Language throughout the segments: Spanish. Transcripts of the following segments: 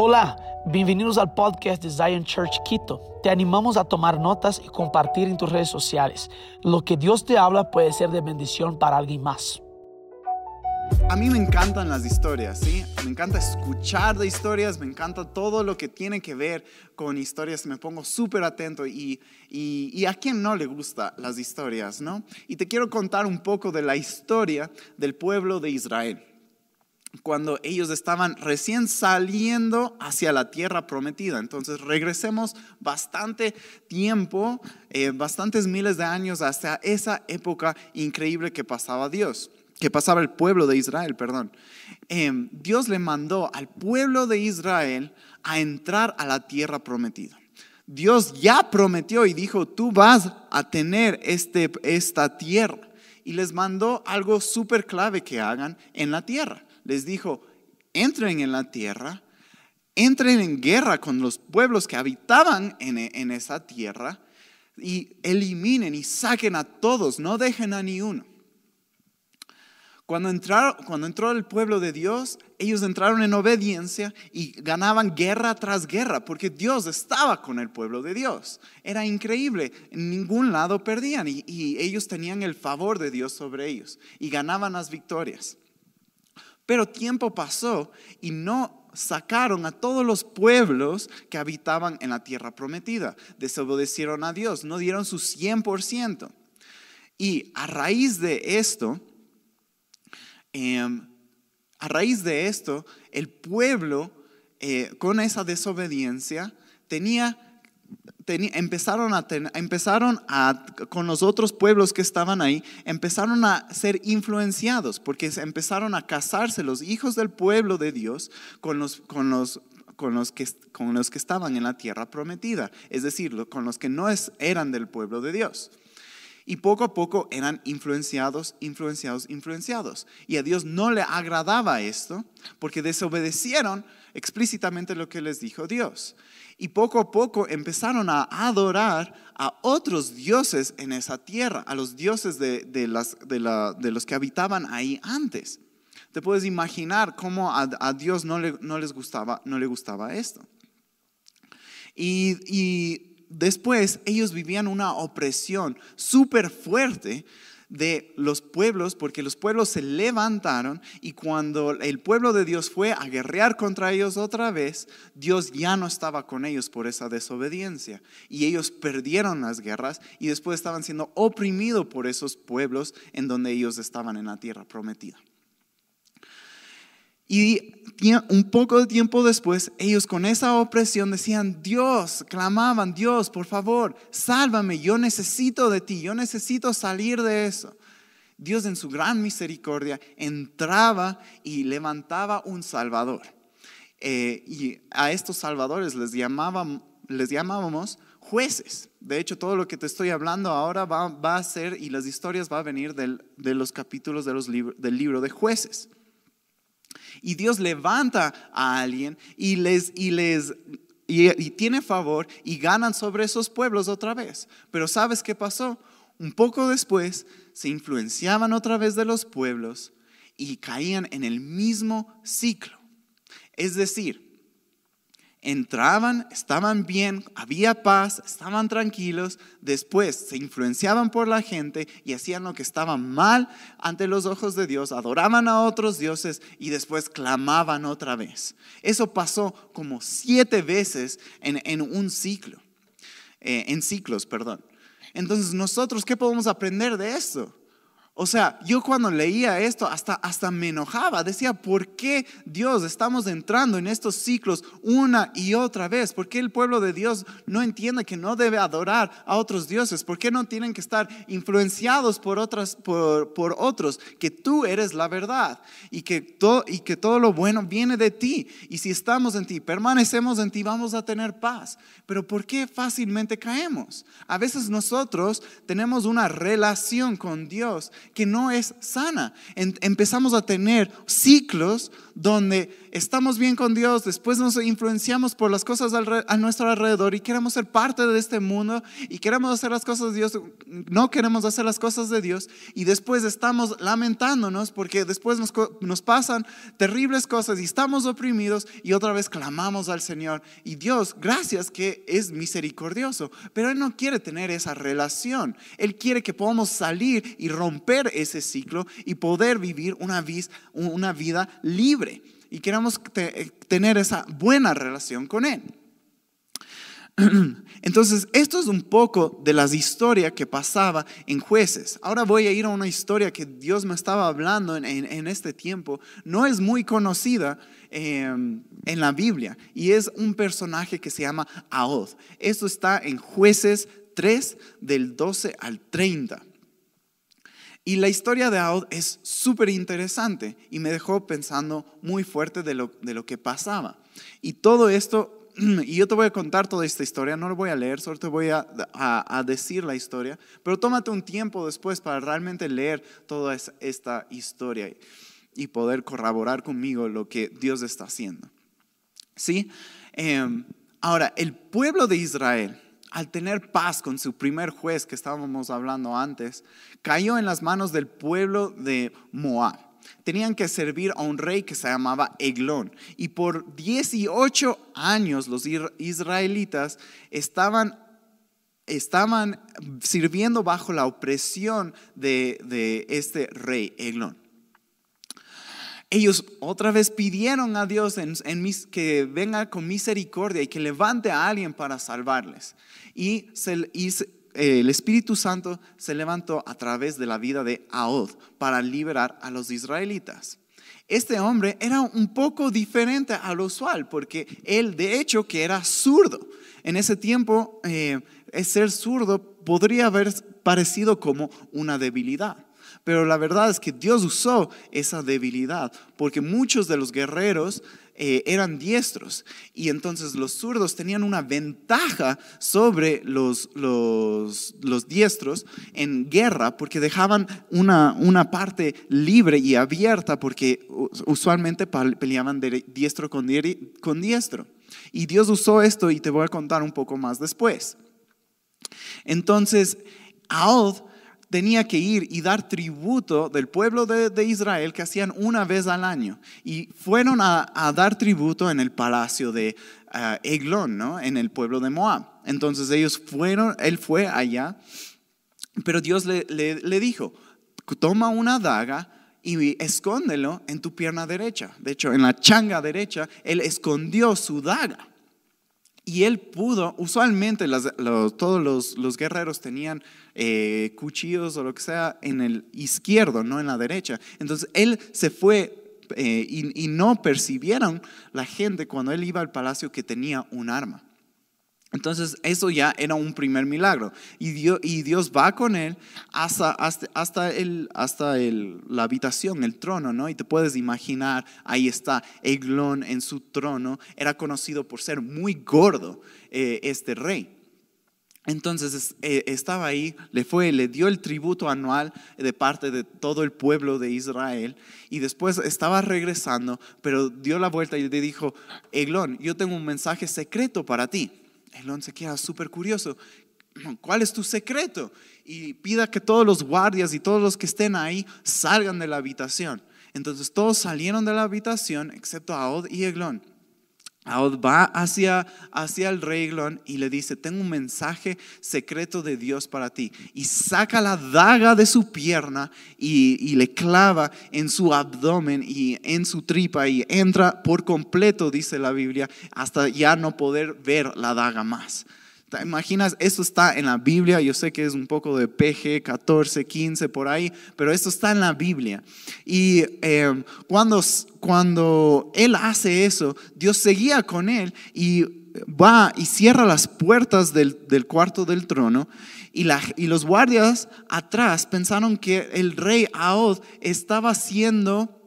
Hola, bienvenidos al podcast de Zion Church Quito. Te animamos a tomar notas y compartir en tus redes sociales. Lo que Dios te habla puede ser de bendición para alguien más. A mí me encantan las historias, ¿sí? Me encanta escuchar de historias, me encanta todo lo que tiene que ver con historias, me pongo súper atento y, y, y, a quién no le gusta las historias, ¿no? Y te quiero contar un poco de la historia del pueblo de Israel cuando ellos estaban recién saliendo hacia la tierra prometida. Entonces regresemos bastante tiempo, eh, bastantes miles de años hasta esa época increíble que pasaba Dios, que pasaba el pueblo de Israel, perdón. Em, Dios le mandó al pueblo de Israel a entrar a la tierra prometida. Dios ya prometió y dijo, tú vas a tener este, esta tierra. Y les mandó algo súper clave que hagan en la tierra les dijo, entren en la tierra, entren en guerra con los pueblos que habitaban en, esa tierra y eliminen y saquen a todos, no dejen a ni uno. Cuando, entraron, cuando entró el pueblo de Dios, ellos entraron en obediencia y ganaban guerra tras guerra, porque Dios estaba con el pueblo de Dios. Era increíble, en ningún lado perdían y, y ellos tenían el favor de Dios sobre ellos y ganaban las victorias. Pero tiempo pasó y no sacaron a todos los pueblos que habitaban en la tierra prometida. Desobedecieron a Dios, no dieron su 100%. Y a raíz de esto, em, a raíz de esto, el pueblo eh, con esa desobediencia tenía empezaron, a, empezaron a, con los otros pueblos que estaban ahí, empezaron a ser influenciados, porque empezaron a casarse los hijos del pueblo de Dios con los, con los, con los, que, con los que estaban en la tierra prometida, es decir, con los que no eran del pueblo de Dios. Y poco a poco eran influenciados, influenciados, influenciados. Y a Dios no le agradaba esto porque desobedecieron explícitamente lo que les dijo Dios. Y poco a poco empezaron a adorar a otros dioses en esa tierra, a los dioses de, las, de, los que habitaban ahí antes. Te puedes imaginar cómo a, Dios no le, no, les gustaba, no le gustaba esto. Y, y después ellos vivían una opresión súper fuerte de los pueblos, porque los pueblos se levantaron y cuando el pueblo de Dios fue a guerrear contra ellos otra vez, Dios ya no estaba con ellos por esa desobediencia. Y ellos perdieron las guerras y después estaban siendo oprimidos por esos pueblos en donde ellos estaban en la tierra prometida. Y un poco de tiempo después, ellos con esa opresión decían, Dios, clamaban, Dios, por favor, sálvame, yo necesito de ti, yo necesito salir de eso. Dios en su gran misericordia entraba y levantaba un Salvador. Eh, y a estos salvadores les, llamábamos jueces. De hecho, todo lo que te estoy hablando ahora va, va a ser, y las historias van a venir de los capítulos de los del libro de jueces. Y Dios levanta a alguien y les, y les y, tiene favor y ganan sobre esos pueblos otra vez. Pero ¿sabes qué pasó? Un poco después se influenciaban otra vez de los pueblos y caían en el mismo ciclo. Es decir, entraban, estaban bien, había paz, estaban tranquilos, después se influenciaban por la gente y hacían lo que estaba mal ante los ojos de Dios, adoraban a otros dioses y después clamaban otra vez. Eso pasó como siete veces en, un ciclo, eh, en ciclos, perdón. Entonces nosotros, ¿qué podemos aprender de esto? O sea, yo cuando leía esto hasta, hasta me enojaba, decía, ¿por qué Dios estamos entrando en estos ciclos una y otra vez? ¿Por qué el pueblo de Dios no entiende que no debe adorar a otros dioses? ¿Por qué no tienen que estar influenciados por, otros? Que tú eres la verdad y que, todo, y que todo lo bueno viene de ti. Y si estamos en ti, permanecemos en ti, vamos a tener paz. Pero ¿por qué fácilmente caemos? A veces nosotros tenemos una relación con Dios que no es sana. empezamos a tener ciclos donde estamos bien con Dios, después nos influenciamos por las cosas a nuestro alrededor y queremos ser parte de este mundo y queremos hacer las cosas de Dios, no queremos hacer las cosas de Dios y después estamos lamentándonos porque después nos, nos pasan terribles cosas y estamos oprimidos y otra vez clamamos al Señor. Y Dios, gracias que es misericordioso, pero Él no quiere tener esa relación, Él quiere que podamos salir y romper ese ciclo y poder vivir una, una vida libre y queremos tener esa buena relación con Él. Entonces, esto es un poco de las historias que pasaba en jueces. Ahora voy a ir a una historia que Dios me estaba hablando en, este tiempo. No es muy conocida em, en la Biblia y es un personaje que se llama Ahod. Esto está en jueces 3 del 12 al 30. Y la historia de Ahod es súper interesante y me dejó pensando muy fuerte de lo, de lo que pasaba. Y todo esto, y yo te voy a contar toda esta historia, no lo voy a leer, solo te voy a, a, decir la historia, pero tómate un tiempo después para realmente leer toda esta historia y poder corroborar conmigo lo que Dios está haciendo. ¿Sí? Em, ahora, el pueblo de Israel al tener paz con su primer juez que estábamos hablando antes, cayó en las manos del pueblo de Moab. Tenían que servir a un rey que se llamaba Eglón. Y por 18 años los israelitas estaban, estaban sirviendo bajo la opresión de, de este rey Eglón ellos otra vez pidieron a Dios que venga con misericordia y que levante a alguien para salvarles. Y, el Espíritu Santo se levantó a través de la vida de Ahod para liberar a los israelitas. Este hombre era un poco diferente a lo usual porque él de hecho que era zurdo. En ese tiempo eh, ser zurdo podría haber parecido como una debilidad. Pero la verdad es que Dios usó esa debilidad porque muchos de los guerreros eh, eran diestros y entonces los zurdos tenían una ventaja sobre los, los, diestros en guerra porque dejaban una, una, parte libre y abierta porque usualmente peleaban diestro con diestro. Y Dios usó esto y te voy a contar un poco más después. Entonces, Aod tenía que ir y dar tributo del pueblo de, Israel que hacían una vez al año. Y fueron a, dar tributo en el palacio de uh, Eglón, ¿no? en el pueblo de Moab. Entonces ellos fueron, él fue allá, pero Dios le, le dijo, toma una daga y escóndelo en tu pierna derecha. De hecho, en la changa derecha, él escondió su daga. Y él pudo, usualmente todos los, guerreros tenían eh, cuchillos o lo que sea en el izquierdo, no en la derecha. Entonces él se fue eh, y, no percibieron la gente cuando él iba al palacio que tenía un arma. Entonces eso ya era un primer milagro. Y Dios, va con él hasta, hasta, el, hasta la habitación, el trono, ¿no? Y te puedes imaginar, ahí está Eglón en su trono. Era conocido por ser muy gordo eh, este rey. Entonces eh, estaba ahí, le fue, le dio el tributo anual de parte de todo el pueblo de Israel y después estaba regresando, pero dio la vuelta y le dijo, Eglón, yo tengo un mensaje secreto para ti. Elón se queda súper curioso. ¿Cuál es tu secreto? Y pida que todos los guardias y todos los que estén ahí salgan de la habitación. Entonces todos salieron de la habitación excepto Aod y Eglón. Aod va hacia, hacia el rey Eglón y le dice, tengo un mensaje secreto de Dios para ti. Y saca la daga de su pierna y, y le clava en su abdomen y en su tripa y entra por completo, dice la Biblia, hasta ya no poder ver la daga más. ¿Te imaginas? Esto está en la Biblia, yo sé que es un poco de PG 14, 15 por ahí, pero esto está en la Biblia. Y eh, cuando, cuando él hace eso, Dios seguía con él y va y cierra las puertas del, del cuarto del trono. Y, la, y, los guardias atrás pensaron que el rey Ahod estaba siendo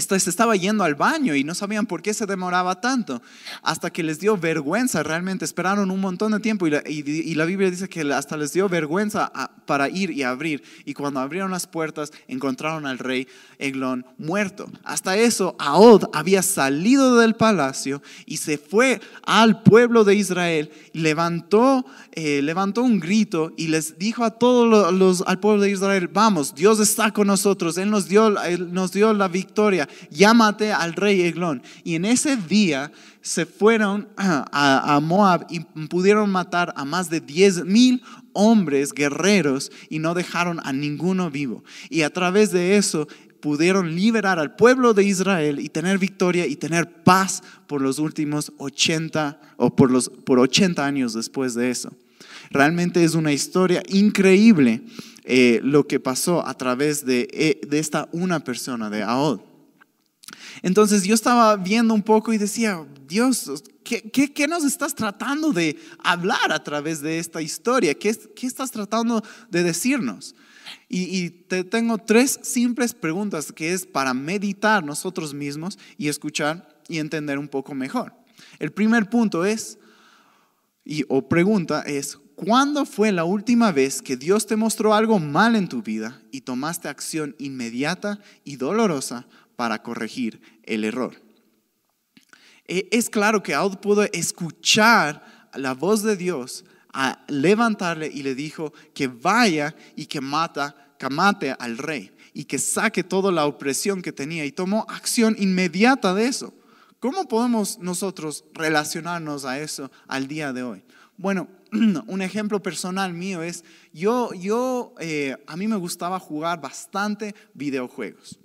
Se estaba yendo al baño y no sabían por qué se demoraba tanto, hasta que les dio vergüenza, realmente esperaron un montón de tiempo y la, Biblia dice que hasta les dio vergüenza para ir y abrir. Y cuando abrieron las puertas encontraron al rey Eglón muerto. Hasta eso, Ahod había salido del palacio y se fue al pueblo de Israel, levantó, eh, levantó un grito y les dijo a todos los, al pueblo de Israel, vamos, Dios está con nosotros, Él nos dio, Él nos dio la victoria llámate al rey Eglón. Y en ese día se fueron a, Moab y pudieron matar a más de 10 mil hombres guerreros y no dejaron a ninguno vivo. Y a través de eso pudieron liberar al pueblo de Israel y tener victoria y tener paz por los últimos 80 o por los por 80 años después de eso. Realmente es una historia increíble eh, lo que pasó a través de, eh, de esta una persona, de Ahod. Entonces yo estaba viendo un poco y decía, Dios, ¿qué, nos estás tratando de hablar a través de esta historia? ¿Qué, estás tratando de decirnos? Y, y, te tengo tres simples preguntas que es para meditar nosotros mismos y escuchar y entender un poco mejor. El primer punto es, y, o pregunta es, ¿cuándo fue la última vez que Dios te mostró algo mal en tu vida y tomaste acción inmediata y dolorosa para corregir el error. E, es claro que Aud pudo escuchar la voz de Dios a levantarle y le dijo que vaya y que mata, que mate al rey y que saque toda la opresión que tenía y tomó acción inmediata de eso. ¿Cómo podemos nosotros relacionarnos a eso al día de hoy? Bueno, un ejemplo personal mío es, yo, yo eh, a mí me gustaba jugar bastante videojuegos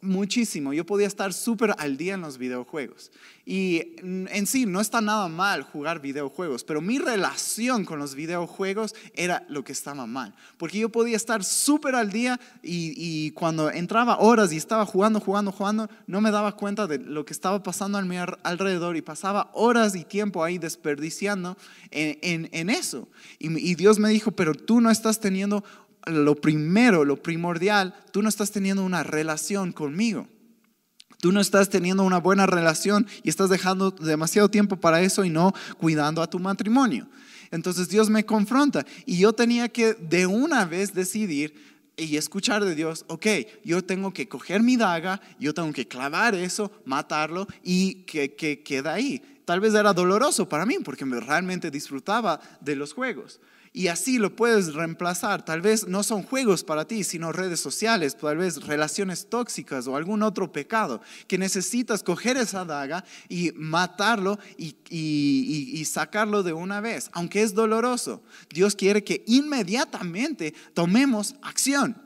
muchísimo. Yo podía estar súper al día en los videojuegos. Y en sí, no está nada mal jugar videojuegos, pero mi relación con los videojuegos era lo que estaba mal. Porque yo podía estar súper al día y, cuando entraba horas y estaba jugando, jugando, jugando, no me daba cuenta de lo que estaba pasando a mi alrededor y pasaba horas y tiempo ahí desperdiciando en, eso. y Dios me dijo, pero tú no estás teniendo lo primero, lo primordial, tú no estás teniendo una relación conmigo. Tú no estás teniendo una buena relación y estás dejando demasiado tiempo para eso y no cuidando a tu matrimonio. Entonces Dios me confronta y yo tenía que de una vez decidir y escuchar de Dios, ok, yo tengo que coger mi daga, yo tengo que clavar eso, matarlo y que, que queda ahí. Tal vez era doloroso para mí porque realmente disfrutaba de los juegos. Y así lo puedes reemplazar. Tal vez no son juegos para ti, sino redes sociales, tal vez relaciones tóxicas o algún otro pecado que necesitas coger esa daga y matarlo y, y, sacarlo de una vez, aunque es doloroso. Dios quiere que inmediatamente tomemos acción.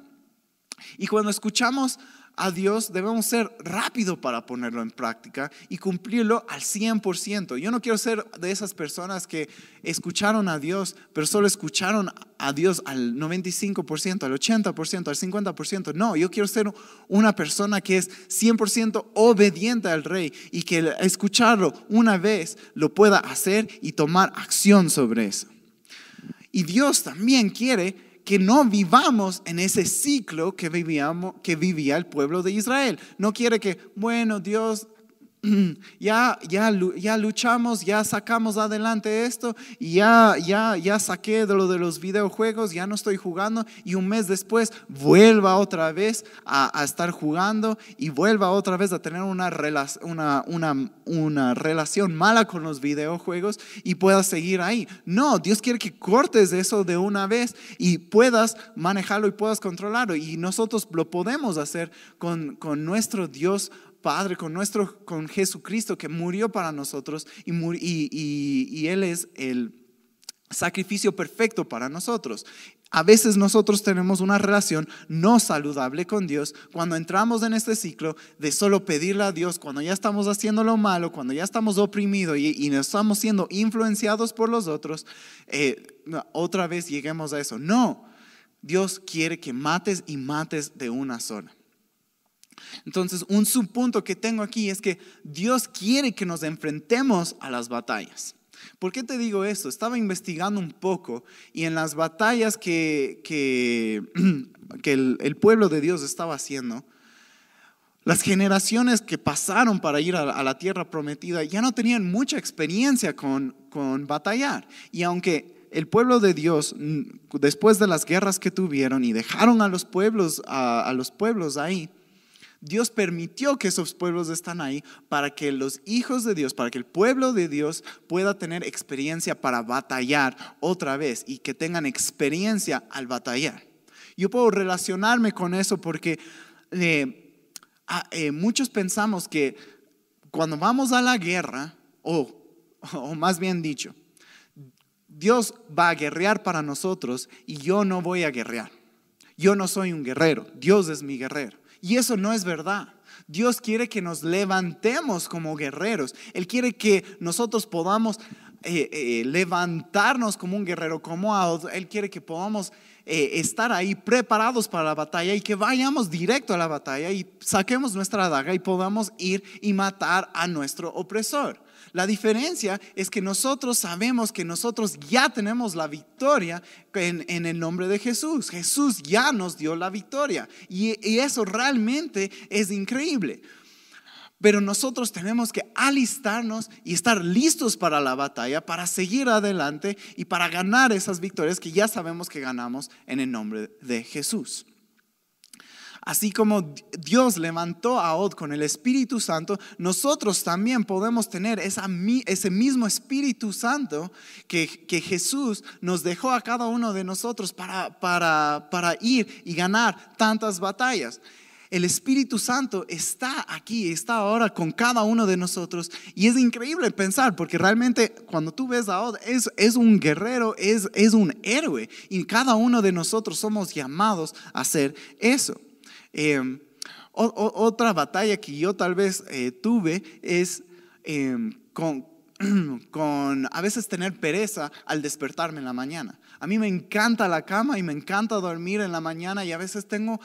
Y cuando escuchamos a Dios debemos ser rápido para ponerlo en práctica y cumplirlo al 100%. Yo no quiero ser de esas personas que escucharon a Dios, pero solo escucharon a Dios al 95%, al 80%, al 50%. No, yo quiero ser una persona que es 100% obediente al rey y que escucharlo una vez lo pueda hacer y tomar acción sobre eso. Y Dios también quiere que no vivamos en ese ciclo que, vivíamos, que vivía el pueblo de Israel. No quiere que, bueno, Dios, ya, ya, ya luchamos, ya sacamos adelante esto, ya, ya, ya saqué de lo de los videojuegos, ya no estoy jugando, y un mes después vuelva otra vez a, estar jugando y vuelva otra vez a tener una, relación mala con los videojuegos y pueda seguir ahí. No, Dios quiere que cortes eso de una vez y puedas manejarlo y puedas controlarlo, y nosotros lo podemos hacer con nuestro Dios Padre, con nuestro, con Jesucristo que murió para nosotros y, Él es el sacrificio perfecto para nosotros. A veces nosotros tenemos una relación no saludable con Dios cuando entramos en este ciclo de solo pedirle a Dios cuando ya estamos haciendo lo malo, cuando ya estamos oprimidos y, y estamos siendo influenciados por los otros, eh, otra vez lleguemos a eso. No, Dios quiere que mates y mates de una sola. Entonces, un subpunto que tengo aquí es que Dios quiere que nos enfrentemos a las batallas. ¿Por qué te digo esto? Estaba investigando un poco y en las batallas que, que, el, pueblo de Dios estaba haciendo, Las generaciones que pasaron para ir a, la tierra prometida ya no tenían mucha experiencia con, con batallar. Y aunque el pueblo de Dios, después de las guerras que tuvieron y dejaron a los pueblos, a los pueblos ahí, Dios permitió que esos pueblos están ahí para que los hijos de Dios, para que el pueblo de Dios pueda tener experiencia para batallar otra vez y que tengan experiencia al batallar. Yo puedo relacionarme con eso porque eh, eh, muchos pensamos que cuando vamos a la guerra, o, o más bien dicho, Dios va a guerrear para nosotros y yo no voy a guerrear. Yo no soy un guerrero, Dios es mi guerrero. Y eso no es verdad. Dios quiere que nos levantemos como guerreros. Él quiere que nosotros podamos eh, eh, levantarnos como un guerrero, como Él quiere que podamos eh, estar ahí preparados para la batalla y que vayamos directo a la batalla y saquemos nuestra daga y podamos ir y matar a nuestro opresor. La diferencia es que nosotros sabemos que nosotros ya tenemos la victoria en, el nombre de Jesús. Jesús ya nos dio la victoria y, y eso realmente es increíble. Pero nosotros tenemos que alistarnos y estar listos para la batalla, para seguir adelante y para ganar esas victorias que ya sabemos que ganamos en el nombre de Jesús. Así como Dios levantó a Od con el Espíritu Santo, nosotros también podemos tener ese mismo Espíritu Santo que, Jesús nos dejó a cada uno de nosotros para, ir y ganar tantas batallas. El Espíritu Santo está aquí, está ahora con cada uno de nosotros. Y es increíble pensar, porque realmente cuando tú ves a Od, es, un guerrero, es, es un héroe. Y cada uno de nosotros somos llamados a hacer eso. Em, otra batalla que yo tal vez eh, tuve es em, con, con a veces tener pereza al despertarme en la mañana. A mí me encanta la cama y me encanta dormir en la mañana y a veces tengo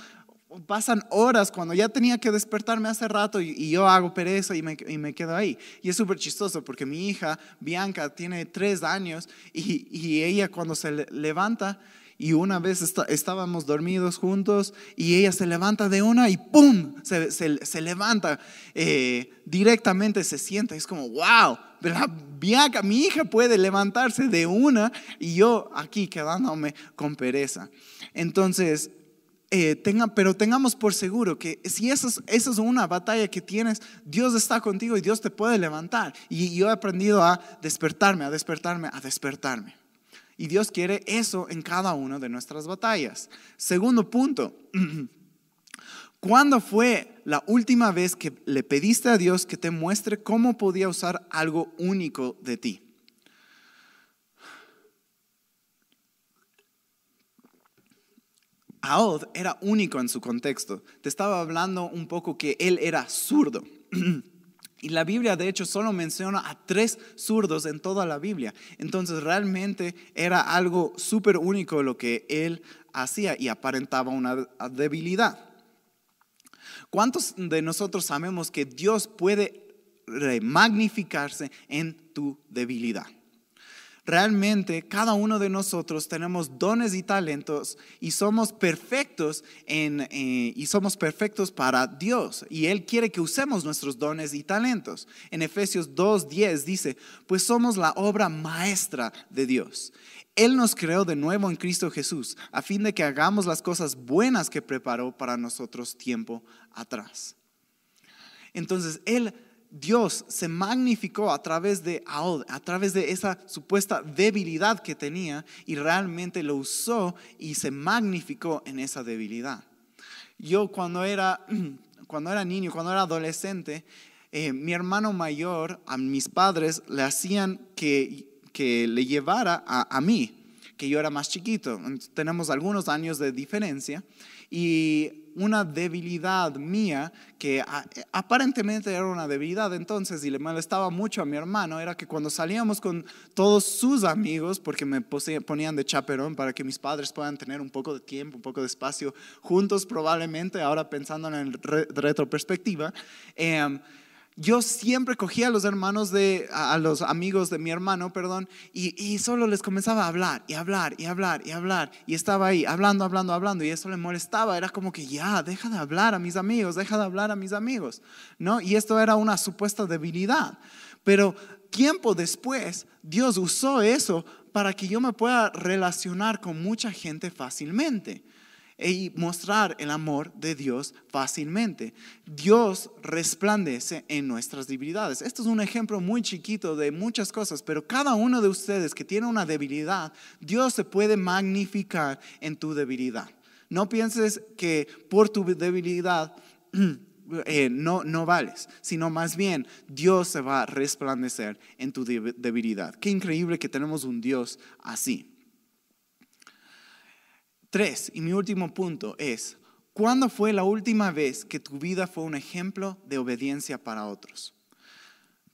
pasan horas cuando ya tenía que despertarme hace rato y, yo hago pereza y me, y me quedo ahí. Y es súper chistoso porque mi hija, Bianca, tiene tres años y, y ella cuando se levanta y una vez estábamos dormidos juntos y ella se levanta de una y ¡pum! Se, se, levanta eh, directamente, se sienta. Es como, wow, Bianca, mi hija puede levantarse de una y yo aquí quedándome con pereza. Entonces, eh, tenga, pero tengamos por seguro que si eso es, es, una batalla que tienes, Dios está contigo y Dios te puede levantar. Y yo he aprendido a despertarme, a despertarme, a despertarme. Y Dios quiere eso en cada una de nuestras batallas. Segundo punto, ¿cuándo fue la última vez que le pediste a Dios que te muestre cómo podía usar algo único de ti? Aod era único en su contexto. Te estaba hablando un poco que él era zurdo. Y la Biblia, de hecho, solo menciona a tres zurdos en toda la Biblia. Entonces, realmente era algo súper único lo que él hacía y aparentaba una debilidad. ¿Cuántos de nosotros sabemos que Dios puede magnificarse en tu debilidad? Realmente cada uno de nosotros tenemos dones y talentos y somos perfectos en, eh, y somos perfectos para Dios y Él quiere que usemos nuestros dones y talentos. En Efesios 2.10 dice, pues somos la obra maestra de Dios. Él nos creó de nuevo en Cristo Jesús a fin de que hagamos las cosas buenas que preparó para nosotros tiempo atrás. Entonces, Él Dios se magnificó a través de a través de esa supuesta debilidad que tenía y realmente lo usó y se magnificó en esa debilidad. Yo cuando era, cuando era niño, cuando era adolescente, eh, mi hermano mayor, a mis padres le hacían que, que le llevara a, a mí, que yo era más chiquito. Tenemos algunos años de diferencia y una debilidad mía, que aparentemente era una debilidad. Entonces y le molestaba mucho a mi hermano, era que cuando salíamos con todos sus amigos, porque me ponían de chaperón para que mis padres puedan tener un poco de tiempo, un poco de espacio juntos probablemente, ahora pensando en el retroperspectiva, em, yo siempre cogía a los hermanos de, a los amigos de mi hermano, perdón, y, y, solo les comenzaba a hablar y hablar y hablar y hablar. Y estaba ahí hablando, hablando, hablando, y eso le molestaba. Era como que ya, deja de hablar a mis amigos, deja de hablar a mis amigos, ¿no? Y esto era una supuesta debilidad. Pero tiempo después, Dios usó eso para que yo me pueda relacionar con mucha gente fácilmente y mostrar el amor de Dios fácilmente. Dios resplandece en nuestras debilidades. Esto es un ejemplo muy chiquito de muchas cosas, pero cada uno de ustedes que tiene una debilidad, Dios se puede magnificar en tu debilidad. No pienses que por tu debilidad eh, no, no vales, sino más bien Dios se va a resplandecer en tu debilidad. Qué increíble que tenemos un Dios así. Tres, y mi último punto es, ¿cuándo fue la última vez que tu vida fue un ejemplo de obediencia para otros?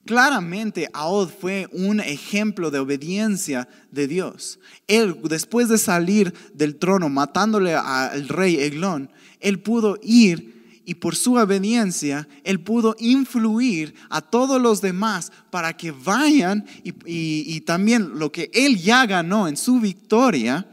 Claramente Ahod fue un ejemplo de obediencia de Dios. Él, después de salir del trono matándole al rey Eglón, él pudo ir y por su obediencia, él pudo influir a todos los demás para que vayan y, y también lo que él ya ganó en su victoria,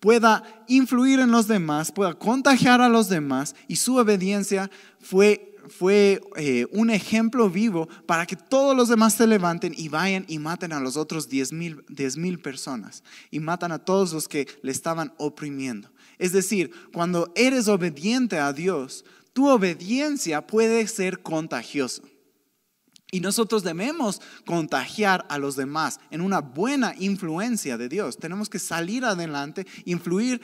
pueda influir en los demás, pueda contagiar a los demás y su obediencia fue fue eh, un ejemplo vivo para que todos los demás se levanten y vayan y maten a los otros 10 mil personas y matan a todos los que le estaban oprimiendo. Es decir, cuando eres obediente a Dios, tu obediencia puede ser contagiosa. Y nosotros debemos contagiar a los demás en una buena influencia de Dios. Tenemos que salir adelante, influir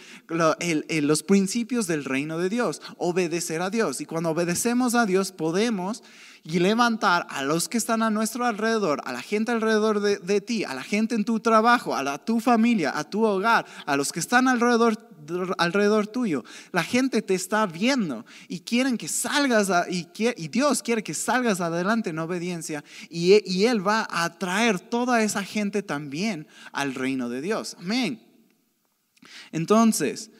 en los principios del reino de Dios, obedecer a Dios. Y cuando obedecemos a Dios podemos levantar a los que están a nuestro alrededor, a la gente alrededor de, ti, a la gente en tu trabajo, a tu familia, a tu hogar, a los que están alrededor alrededor tuyo. La gente te está viendo y quieren que salgas y, Dios quiere que salgas adelante en obediencia y, y Él va a atraer toda esa gente también al reino de Dios. Amén. Entonces,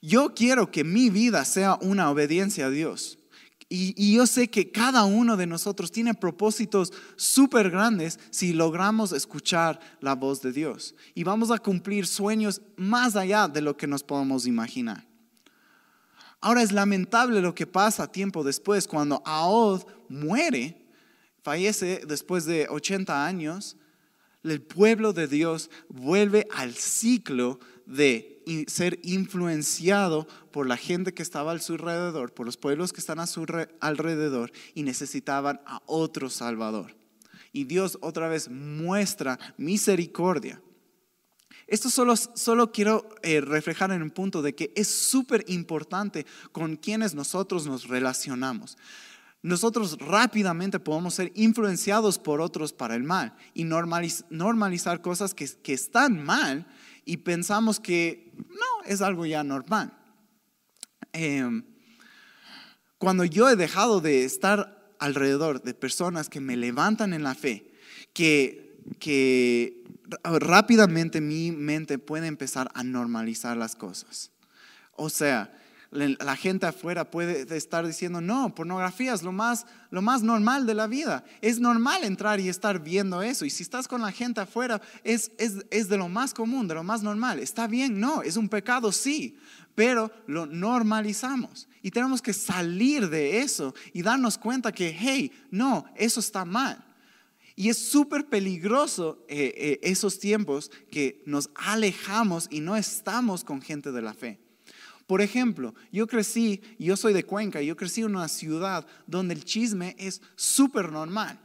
yo quiero que mi vida sea una obediencia a Dios. Y, yo sé que cada uno de nosotros tiene propósitos súper grandes si logramos escuchar la voz de Dios. Y vamos a cumplir sueños más allá de lo que nos podemos imaginar. Ahora es lamentable lo que pasa tiempo después, cuando Aod muere, fallece después de 80 años, el pueblo de Dios vuelve al ciclo de ser influenciado por la gente que estaba a su alrededor, por los pueblos que están a su alrededor y necesitaban a otro Salvador. Y Dios otra vez muestra misericordia. Esto solo, solo quiero eh, reflejar en un punto de que es súper importante con quienes nosotros nos relacionamos. Nosotros rápidamente podemos ser influenciados por otros para el mal y normalizar cosas que, que están mal y pensamos que no, es algo ya normal. Em, cuando yo he dejado de estar alrededor de personas que me levantan en la fe, que, que rápidamente mi mente puede empezar a normalizar las cosas. O sea, la gente afuera puede estar diciendo, no, pornografía es lo más, lo más normal de la vida. Es normal entrar y estar viendo eso. Y si estás con la gente afuera, es, es, es de lo más común, de lo más normal. Está bien, no, es un pecado, sí, pero lo normalizamos. Y tenemos que salir de eso y darnos cuenta que, hey, no, eso está mal. Y es súper peligroso eh, eh, esos tiempos que nos alejamos y no estamos con gente de la fe. Por ejemplo, yo crecí, yo soy de Cuenca, yo crecí en una ciudad donde el chisme es súper normal.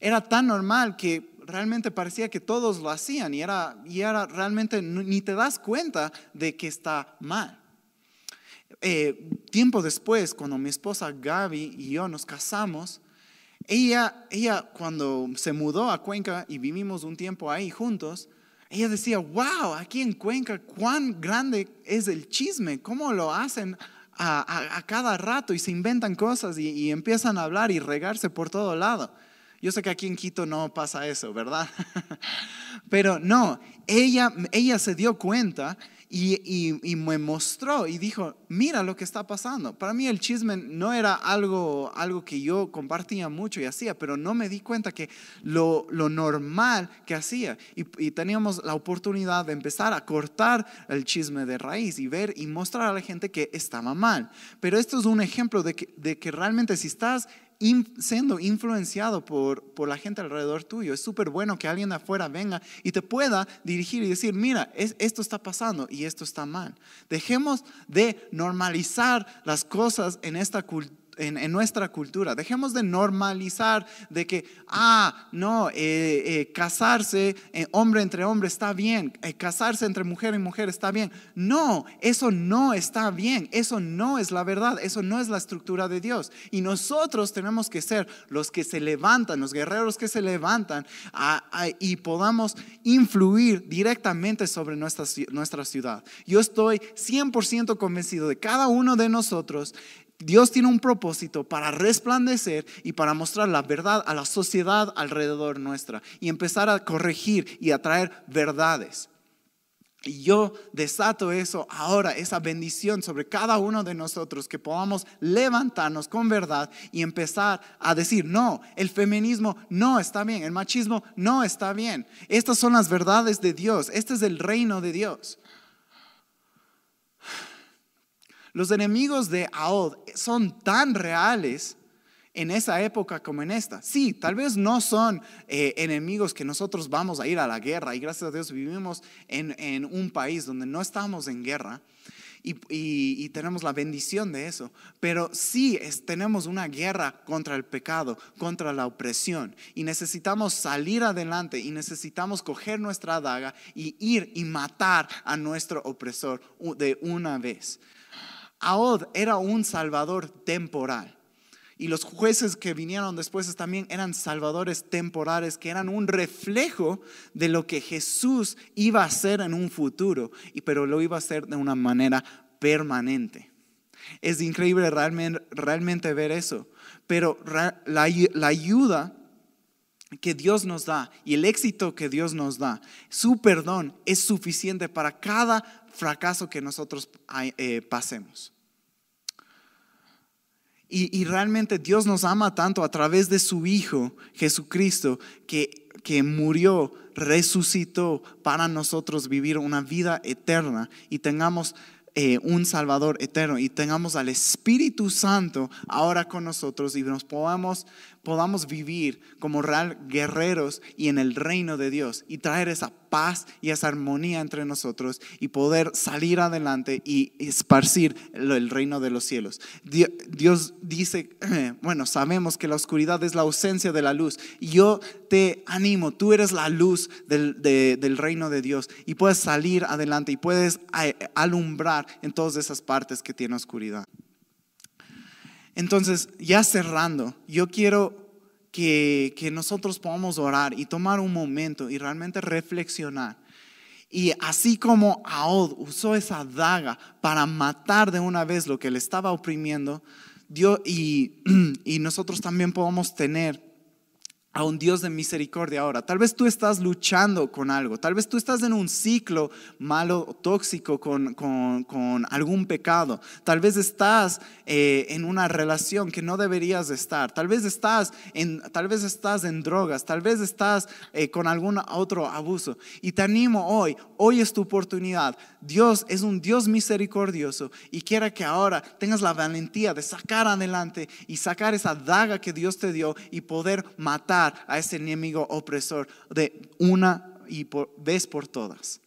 Era tan normal que realmente parecía que todos lo hacían y era, y era realmente ni te das cuenta de que está mal. Eh, tiempo después, cuando mi esposa Gaby y yo nos casamos, ella, ella cuando se mudó a Cuenca y vivimos un tiempo ahí juntos, ella decía, wow, aquí en Cuenca, cuán grande es el chisme, cómo lo hacen a, cada rato y se inventan cosas y, empiezan a hablar y regarse por todo lado. Yo sé que aquí en Quito no pasa eso, ¿verdad? Pero no, ella, ella se dio cuenta y, me mostró y dijo, mira lo que está pasando. Para mí el chisme no era algo, algo que yo compartía mucho y hacía, pero no me di cuenta que lo, lo normal que hacía. Y, y, teníamos la oportunidad de empezar a cortar el chisme de raíz y ver y mostrar a la gente que estaba mal. Pero esto es un ejemplo de que, de que realmente si estás siendo influenciado por, por, la gente alrededor tuyo. Es súper bueno que alguien afuera venga y te pueda dirigir y decir, mira, esto está pasando y esto está mal. Dejemos de normalizar las cosas en esta cultura en, nuestra cultura. Dejemos de normalizar de que, ah, no, eh, eh, casarse eh, hombre entre hombre está bien, casarse entre mujer y mujer está bien. No, eso no está bien, eso no es la verdad, eso no es la estructura de Dios. Y nosotros tenemos que ser los que se levantan, los guerreros que se levantan y podamos influir directamente sobre nuestra, nuestra ciudad. Yo estoy 100% convencido de cada uno de nosotros Dios tiene un propósito para resplandecer y para mostrar la verdad a la sociedad alrededor nuestra y empezar a corregir y a traer verdades. Y yo desato eso ahora, esa bendición sobre cada uno de nosotros, que podamos levantarnos con verdad y empezar a decir, no, el feminismo no está bien, el machismo no está bien. Estas son las verdades de Dios, este es el reino de Dios. Los enemigos de Aod son tan reales en esa época como en esta. Sí, tal vez no son eh, enemigos que nosotros vamos a ir a la guerra y gracias a Dios vivimos en, un país donde no estamos en guerra. Y, tenemos la bendición de eso. Pero sí tenemos una guerra contra el pecado, contra la opresión. Y necesitamos salir adelante y necesitamos coger nuestra daga y ir y matar a nuestro opresor de una vez. Aod era un salvador temporal. Y los jueces que vinieron después también eran salvadores temporales, que eran un reflejo de lo que Jesús iba a hacer en un futuro, pero lo iba a hacer de una manera permanente. Es increíble realmente, realmente ver eso. Pero la, la ayuda que Dios nos da y el éxito que Dios nos da, su perdón es suficiente para cada fracaso que nosotros eh, pasemos. Y, realmente Dios nos ama tanto a través de su Hijo Jesucristo que, que murió, resucitó para nosotros vivir una vida eterna y tengamos eh, un Salvador eterno y tengamos al Espíritu Santo ahora con nosotros y nos podamos podamos vivir como real guerreros y en el reino de Dios y traer esa paz y esa armonía entre nosotros y poder salir adelante y esparcir el reino de los cielos. Dios dice, bueno, sabemos que la oscuridad es la ausencia de la luz. Y yo te animo, tú eres la luz del, del reino de Dios y puedes salir adelante y puedes alumbrar en todas esas partes que tiene oscuridad. Entonces, ya cerrando, yo quiero que, nosotros podamos orar y tomar un momento y realmente reflexionar. Y así como Aod usó esa daga para matar de una vez lo que le estaba oprimiendo, Dios, y, y nosotros también podamos tener a un Dios de misericordia ahora. Tal vez tú estás luchando con algo, tal vez tú estás en un ciclo malo, tóxico con, con, algún pecado, tal vez estás eh, en una relación que no deberías estar, tal vez estás en, tal vez estás en drogas, tal vez estás eh, con algún otro abuso. Y te animo hoy, hoy es tu oportunidad. Dios es un Dios misericordioso y quiere que ahora tengas la valentía de sacar adelante y sacar esa daga que Dios te dio y poder matar a ese enemigo opresor de una y por, vez por todas.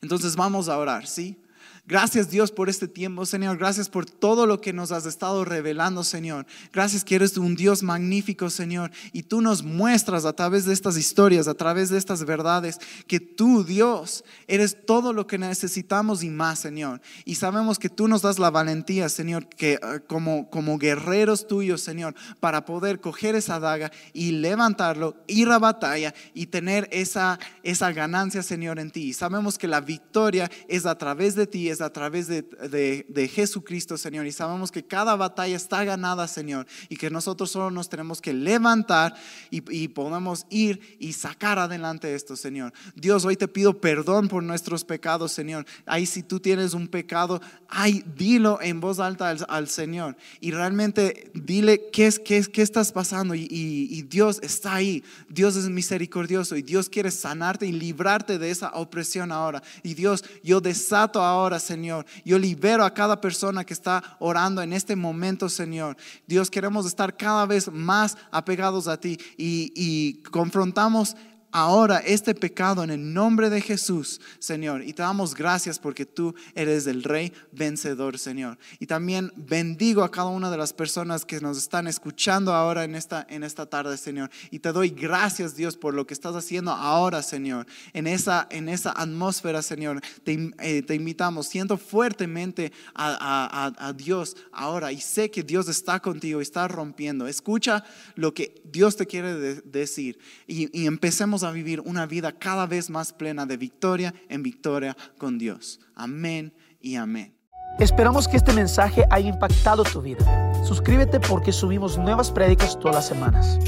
Entonces vamos a orar, ¿sí? Gracias Dios por este tiempo, Señor. Gracias por todo lo que nos has estado revelando, Señor. Gracias que eres un Dios magnífico, Señor. Y tú nos muestras a través de estas historias, a través de estas verdades, que tú, Dios, eres todo lo que necesitamos y más, Señor. Y sabemos que tú nos das la valentía, Señor, que eh, como, como guerreros tuyos, Señor, para poder coger esa daga y levantarlo, ir a batalla y tener esa, esa ganancia, Señor, en ti. Y sabemos que la victoria es a través de ti, a través de, de- de Jesucristo, Señor. Y sabemos que cada batalla está ganada, Señor. Y que nosotros solo nos tenemos que levantar y, y podemos ir y sacar adelante esto, Señor. Dios, hoy te pido perdón por nuestros pecados, Señor. Ahí si tú tienes un pecado, ay, dilo en voz alta al, Señor. Y realmente dile qué, es, qué, es, qué estás pasando. Y- y Dios está ahí. Dios es misericordioso y Dios quiere sanarte y librarte de esa opresión ahora. Y Dios, yo desato ahora, Señor. Yo libero a cada persona que está orando en este momento, Señor. Dios, queremos estar cada vez más apegados a ti y, confrontamos ahora este pecado en el nombre de Jesús, Señor. Y te damos gracias porque tú eres el Rey vencedor, Señor. Y también bendigo a cada una de las personas que nos están escuchando ahora en esta, en esta tarde, Señor. Y te doy gracias, Dios, por lo que estás haciendo ahora, Señor. En esa, en esa atmósfera, Señor, te, eh, te invitamos. Siento fuertemente a, a- a- Dios ahora y sé que Dios está contigo y está rompiendo. Escucha lo que Dios te quiere de- decir y, y empecemos a vivir una vida cada vez más plena de victoria en victoria con Dios. Amén y amén. Esperamos que este mensaje haya impactado tu vida. Suscríbete porque subimos nuevas prédicas todas las semanas.